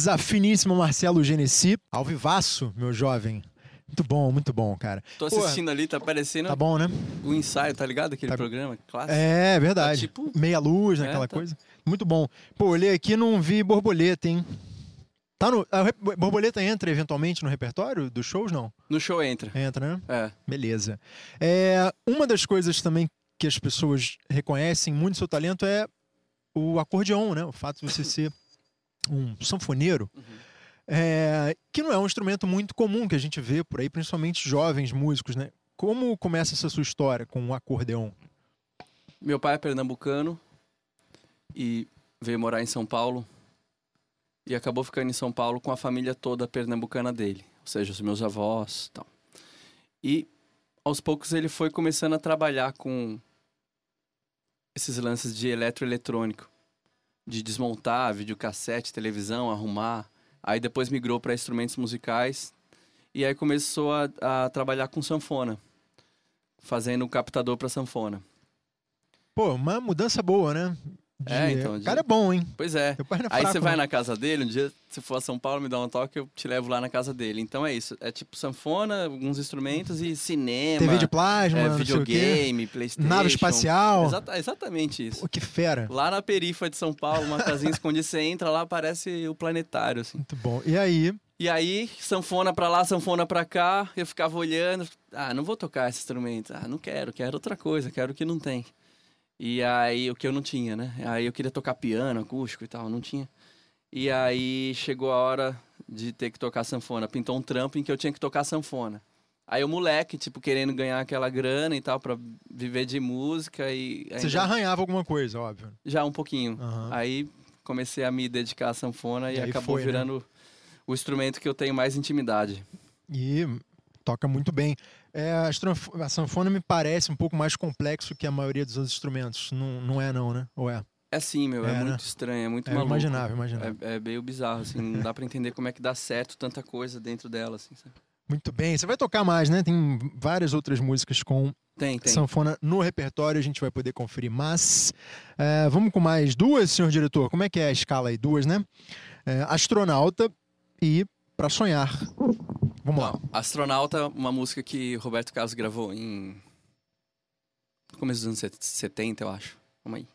Coisa finíssima, Marcelo Genesi. Ao vivaço, meu jovem. Muito bom, muito bom, cara. Tô Pô, assistindo ali, tá parecendo Tá bom, né? o ensaio, tá ligado? Aquele Tá- programa clássico. É, verdade. Tá tipo- Meia luz, né? É, Aquela tá. coisa. Muito bom. Pô, olhei aqui e não vi borboleta, hein? Tá no. A borboleta entra eventualmente no repertório dos shows, não? No show entra. Entra, né? É. Beleza. É, uma das coisas também que as pessoas reconhecem muito seu talento é o acordeon, né? O fato de você ser um sanfoneiro. É, que não é um instrumento muito comum que a gente vê por aí, principalmente jovens músicos, né? Como começa essa sua história com o acordeon? Meu pai é pernambucano e veio morar em São Paulo e acabou ficando em São Paulo com a família toda pernambucana dele, ou seja, os meus avós, tal. E aos poucos ele foi começando a trabalhar com esses lances de eletroeletrônico, de desmontar videocassete, televisão, arrumar. Aí depois migrou para instrumentos musicais e aí começou a, a trabalhar com sanfona, fazendo captador para sanfona. Pô, uma mudança boa, né? É, então, O cara é bom, hein? Pois é. É Aí você vai na casa dele, um dia, se for a São Paulo, me dá um toque, eu te levo lá na casa dele. Então é isso. É tipo sanfona, alguns instrumentos e cinema. TV de plasma, é, videogame, Playstation. Nave espacial. Exata- exatamente isso. Pô, que fera. Lá na perifa de São Paulo, uma casinha escondida, você entra lá, parece o planetário, assim. Muito bom. E aí, E aí, sanfona pra lá, sanfona pra cá, eu ficava olhando, ah, não vou tocar esse instrumento, ah, não quero, quero outra coisa, quero o que não tem. E aí, o que eu não tinha, né? Aí eu queria tocar piano, acústico e tal, não tinha. E aí chegou a hora de ter que tocar sanfona. Pintou um trampo em que eu tinha que tocar sanfona. Aí o moleque, tipo, querendo ganhar aquela grana e tal, pra viver de música e... você ainda- já arranhava alguma coisa, óbvio. Já um pouquinho. Aham. Aí comecei a me dedicar à sanfona e, E acabou foi, né? virando o instrumento que eu tenho mais intimidade. E toca muito bem. É, a, sanfona me parece um pouco mais complexo que a maioria dos outros instrumentos. Não, não é, não, né? Ou é? É sim, meu, é, É, né? muito estranho, é muito É, maluco. imaginava, imaginava. É, é meio bizarro, assim, não dá pra entender como é que dá certo tanta coisa dentro dela, assim, sabe? Muito bem. Você vai tocar mais, né? Tem várias outras músicas com Tem, tem. sanfona no repertório, a gente vai poder conferir. Mas é, vamos com mais duas, senhor diretor. Como é que é a escala aí? Duas, né? É, astronauta e Pra Sonhar. Vamos lá. Astronauta, uma música que Roberto Carlos gravou em. no começo dos anos set- 70, eu acho. Vamos aí.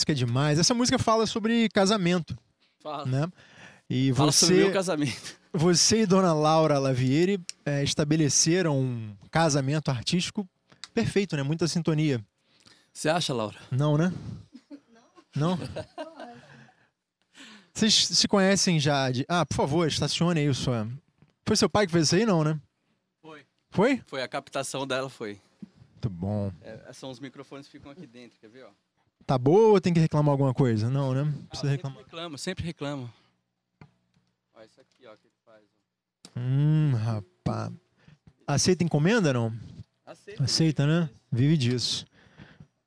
Música é demais. Essa música fala sobre casamento, Fala. né? E Fala sobre o meu você, casamento. você e Dona Laura Lavieri eh, estabeleceram um casamento artístico perfeito, né? Muita sintonia. Você acha, Laura? Não, né? Não? Vocês se conhecem já de... Ah, por favor, estacione aí o sua... Foi seu pai que fez isso aí, não, né? Foi. Foi? Foi, a captação dela foi. Muito bom. É, são os microfones que ficam aqui dentro, quer ver, ó? Tá boa ou tem que reclamar alguma coisa? Não, né? Ah, Precisa sempre reclamar. reclama, sempre reclama. Ó, isso aqui, ó, que ele faz. Hum, rapaz. Aceita encomenda, não? Aceita. Aceita, né? Vive disso.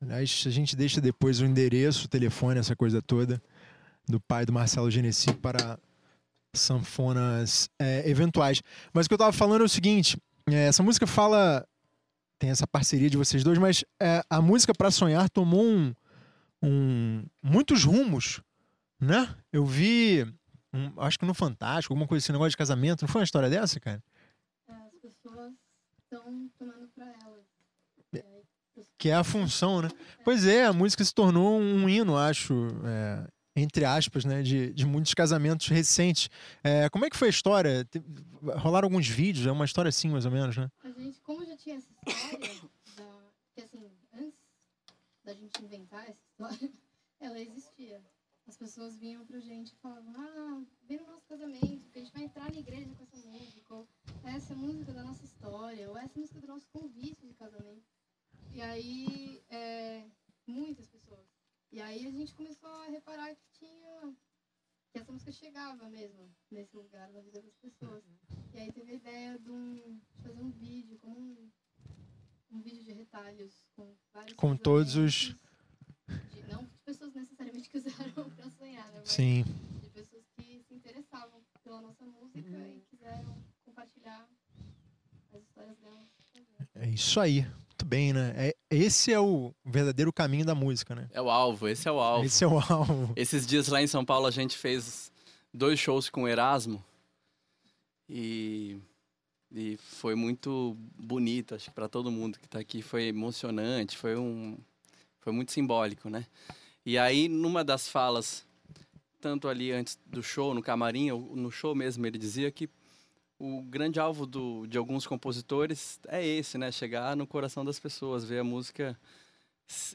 Aliás, a gente deixa depois o endereço, o telefone, essa coisa toda, do pai do Marcelo Genesi para sanfonas é, eventuais. Mas o que eu tava falando é o seguinte: é, essa música fala. Tem essa parceria de vocês dois, mas é, a música para sonhar tomou um, um- muitos rumos, né? Eu vi, um, acho que no Fantástico, alguma coisa assim, negócio de casamento. Não foi uma história dessa, cara? As pessoas estão tomando pra elas. Que é a função, né? Pois é, a música se tornou um hino, acho, é, entre aspas, né? De, de muitos casamentos recentes. É, como é que foi a história? Te- Rolaram alguns vídeos, é uma história assim, mais ou menos, né? A gente, como já tinha essa história, da, que assim, antes da gente inventar essa ela existia. As pessoas vinham pra gente e falavam, ah, vem no nosso casamento, porque a gente vai entrar na igreja com essa música, ou essa música da nossa história, ou essa música do nosso convite de casamento. E aí, é, muitas pessoas. E aí a gente começou a reparar que tinha. que essa música chegava mesmo nesse lugar na vida das pessoas. E aí teve a ideia de, um, de fazer um vídeo, como um, um vídeo de retalhos com vários Com todos os- casamentos de- não de pessoas necessariamente que usaram pra sonhar, né? Mas Sim. de pessoas que se interessavam pela nossa música e quiseram compartilhar as histórias delas. É isso aí. Muito bem, né? É, esse é o verdadeiro caminho da música, né? É o alvo, esse é o alvo. Esse é o alvo. Esses dias lá em São Paulo a gente fez dois shows com o Erasmo e, e foi muito bonito, acho que para todo mundo que está aqui foi emocionante, foi um foi muito simbólico, né? E aí numa das falas, tanto ali antes do show no camarim, ou no show mesmo ele dizia que o grande alvo do, de alguns compositores é esse, né? Chegar no coração das pessoas, ver a música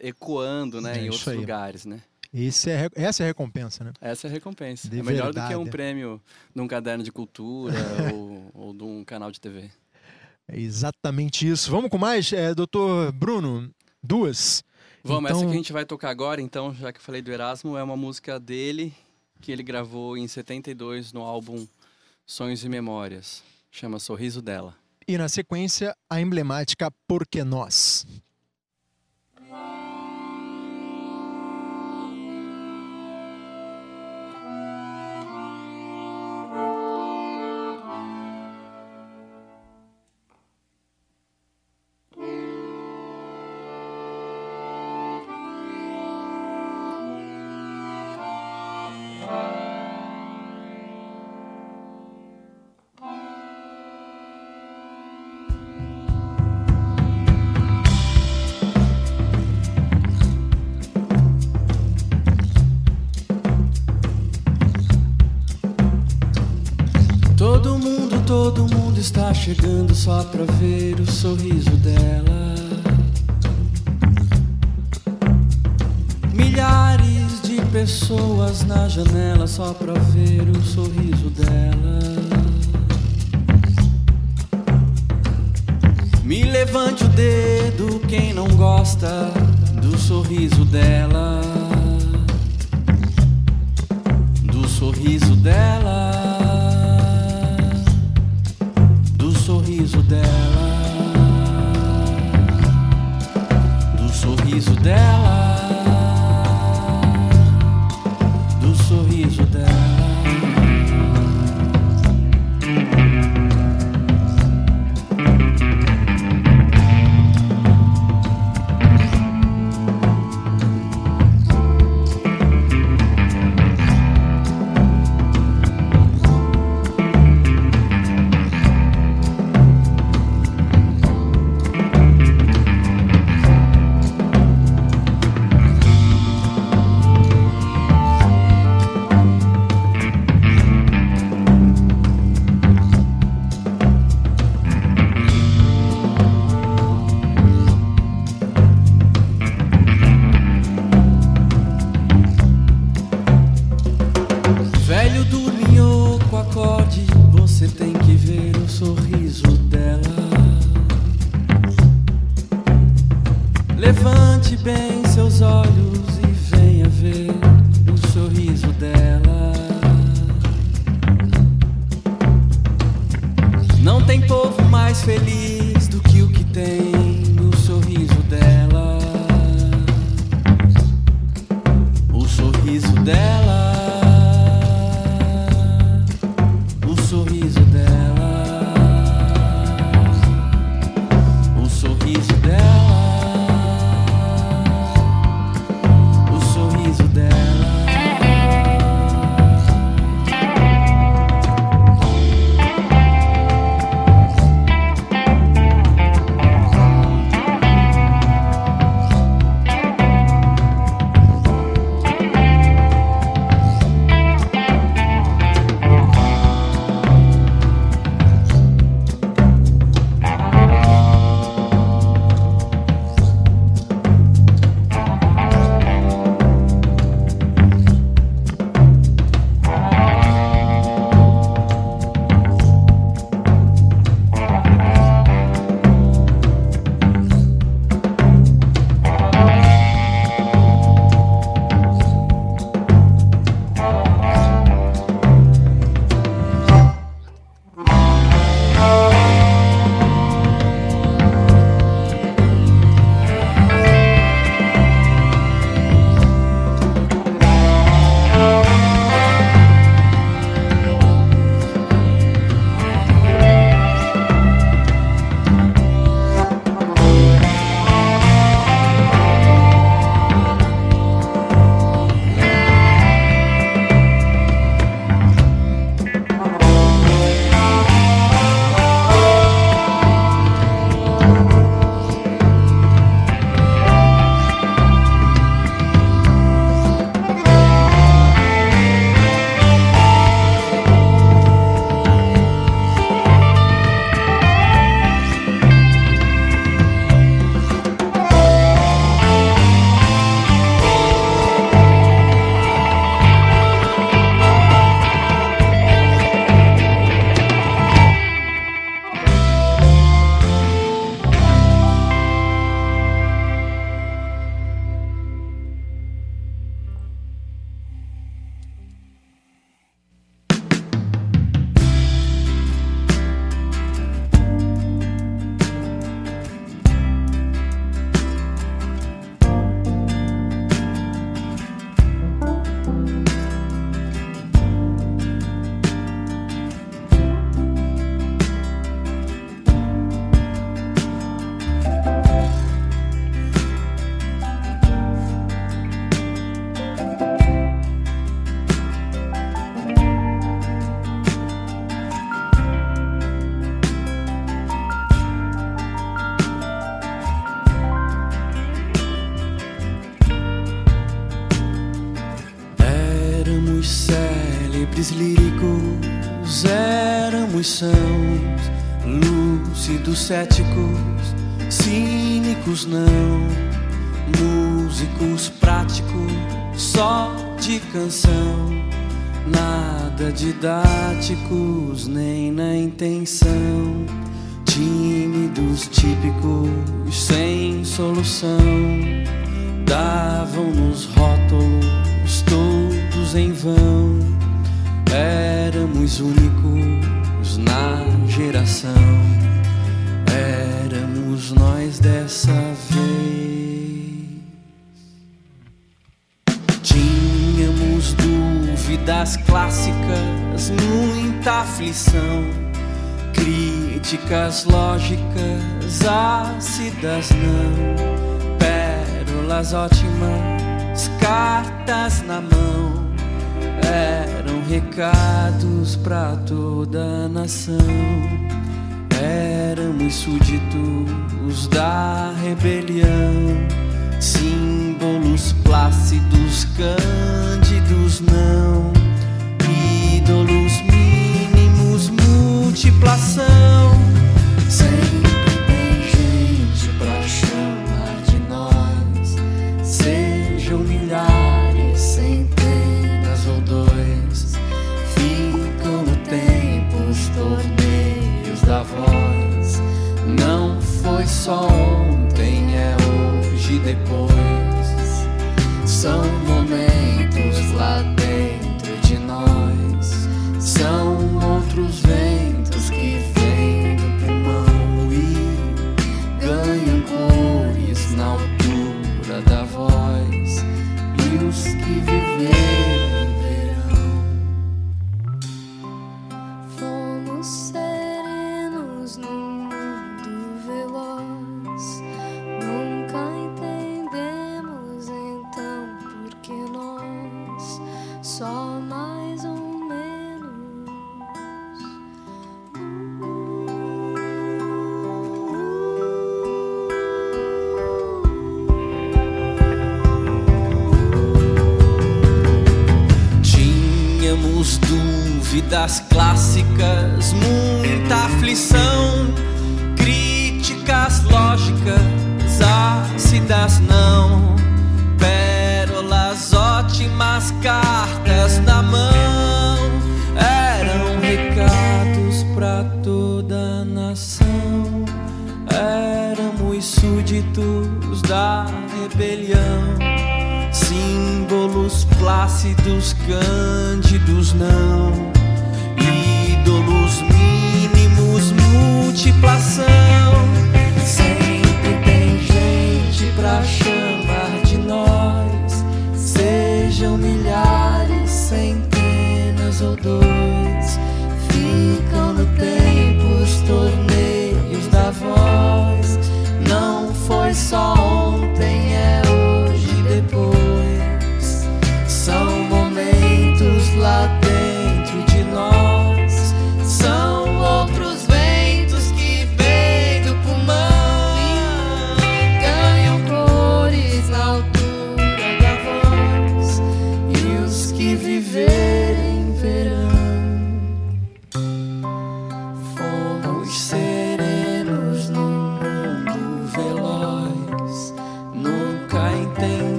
ecoando, né? É em isso outros aí. lugares, né? Esse é, essa é a recompensa, né? Essa é a recompensa. De é melhor do que verdade. um prêmio num caderno de cultura ou, ou de um canal de TV. É exatamente isso. Vamos com mais? É, doutor Bruno, duas. Vamos, essa Então- que a gente vai tocar agora, então, já que eu falei do Erasmo, é uma música dele que ele gravou em 72 no álbum Sonhos e Memórias. Chama Sorriso dela. E na sequência, a emblemática Porque Nós. Só pra ver o sorriso dela. Milhares de pessoas na janela só pra ver o sorriso dela. Me levante o dedo quem não gosta do sorriso dela. Céticos, cínicos não, músicos práticos, só de canção, nada didáticos nem na intenção, tímidos típicos, sem solução. Davam-nos rótulos todos em vão. Éramos únicos na geração, éramos nós dessa vez. Tínhamos dúvidas clássicas, muita aflição, críticas lógicas, ácidas não pérolas ótimas, cartas na mão, eram recados pra toda a nação. Éramos súditos da rebelião, símbolos plácidos, cândidos não, ídolos mínimos, multiplação. Sempre só ontem é hoje depois. São sejam milhares, centenas ou dois.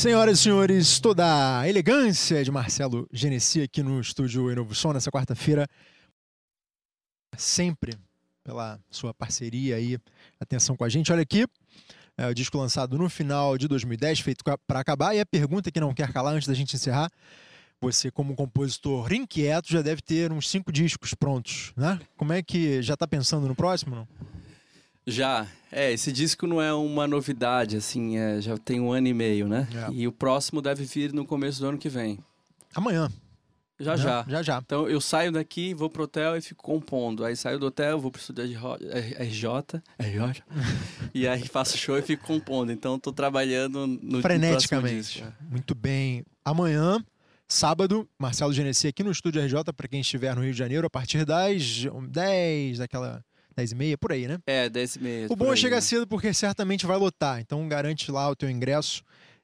Senhoras e senhores, toda a elegância de Marcelo Genesi aqui no estúdio Enovo Som nessa quarta-feira. Sempre pela sua parceria aí, atenção com a gente. Olha aqui, é o disco lançado no final de 2010, feito para acabar. E a pergunta que não quer calar antes da gente encerrar: você, como compositor inquieto, já deve ter uns cinco discos prontos, né? Como é que já está pensando no próximo? Não? Já. É, esse disco não é uma novidade, assim, é, já tem um ano e meio, né? É. E o próximo deve vir no começo do ano que vem. Amanhã. Já, né? já. Já, já. Então eu saio daqui, vou pro hotel e fico compondo. Aí saio do hotel, vou pro estúdio RJ, RJ, e aí faço show e fico compondo. Então tô trabalhando no no freneticamente. disco. Muito bem. Amanhã, sábado, Marcelo Genesi aqui no Estúdio RJ, para quem estiver no Rio de Janeiro, a partir das 10, daquela 10 e meia, por aí, né? É, 10 meses. O bom é chegar cedo porque certamente vai lotar. Então garante lá o teu ingresso.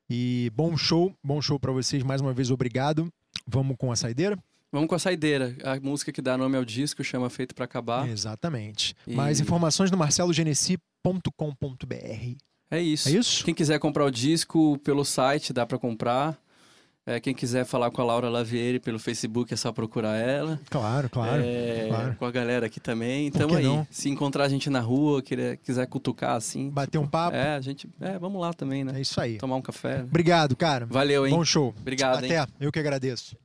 E bom show, bom show para vocês. Mais uma vez, obrigado. Vamos com a saideira? Vamos com a saideira. A música que dá nome ao disco chama Feito pra Acabar. Exatamente. E- Mais informações no marcelogenesi.com.br. É isso. É isso? Quem quiser comprar o disco pelo site, dá pra comprar. É, quem quiser falar com a Laura Lavieri pelo Facebook, é só procurar ela. Claro, claro. É, claro. Com a galera aqui também. Que aí. não? Se encontrar a gente na rua, querer, quiser cutucar assim. Bater um papo. É, a gente. É, vamos lá também, né? É isso aí. Tomar um café. Obrigado, cara. Valeu, hein? Bom show. Obrigado, hein? Até. Eu que agradeço.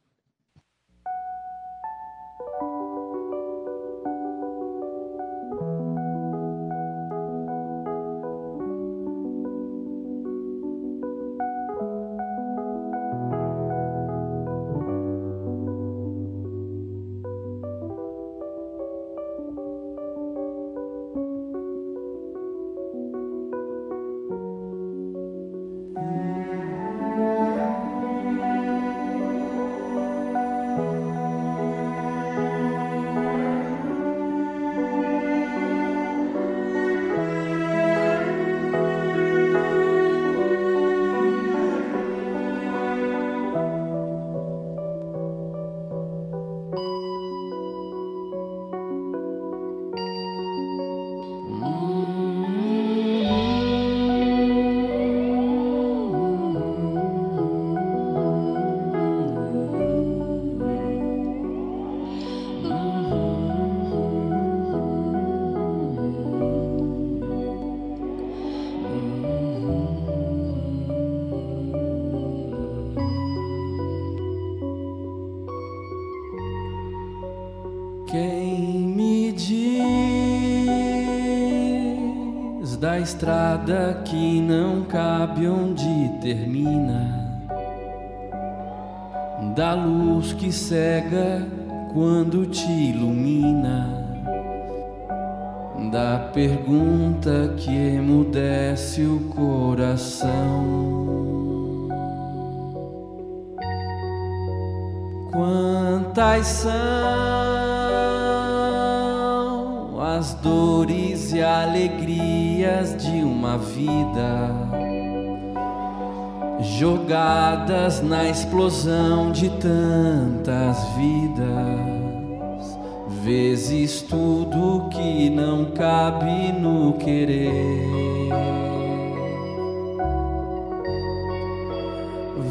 Estrada que não cabe onde termina, da luz que cega quando te ilumina, da pergunta que emudece o coração. Quantas são as dores e alegrias de uma vida jogadas na explosão de tantas vidas, vezes tudo que não cabe no querer.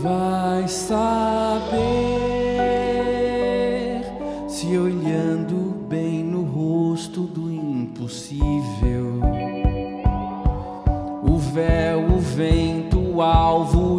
Vai saber se olhando bem no rosto do impossível, alvo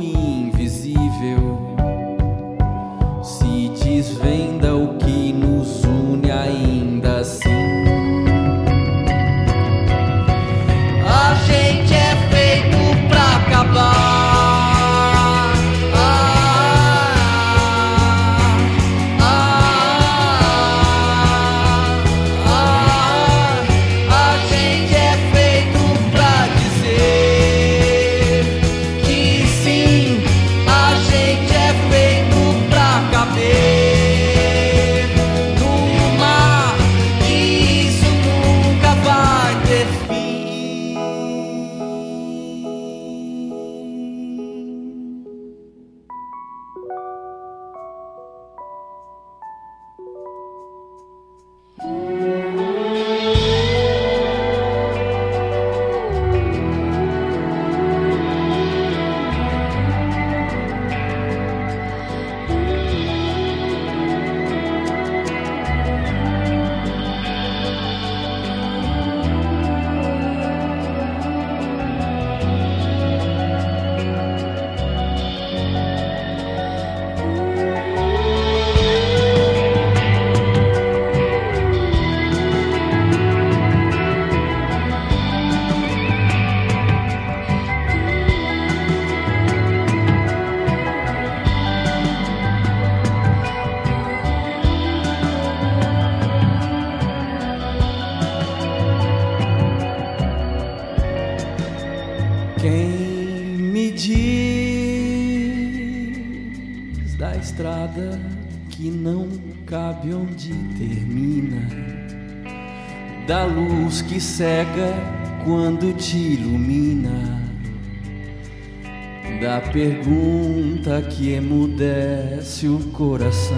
cega quando te ilumina, da pergunta que emudece o coração.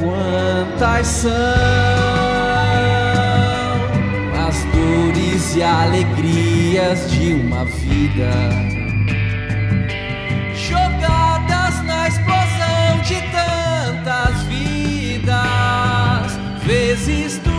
Quantas são as dores e alegrias de uma vida? existo.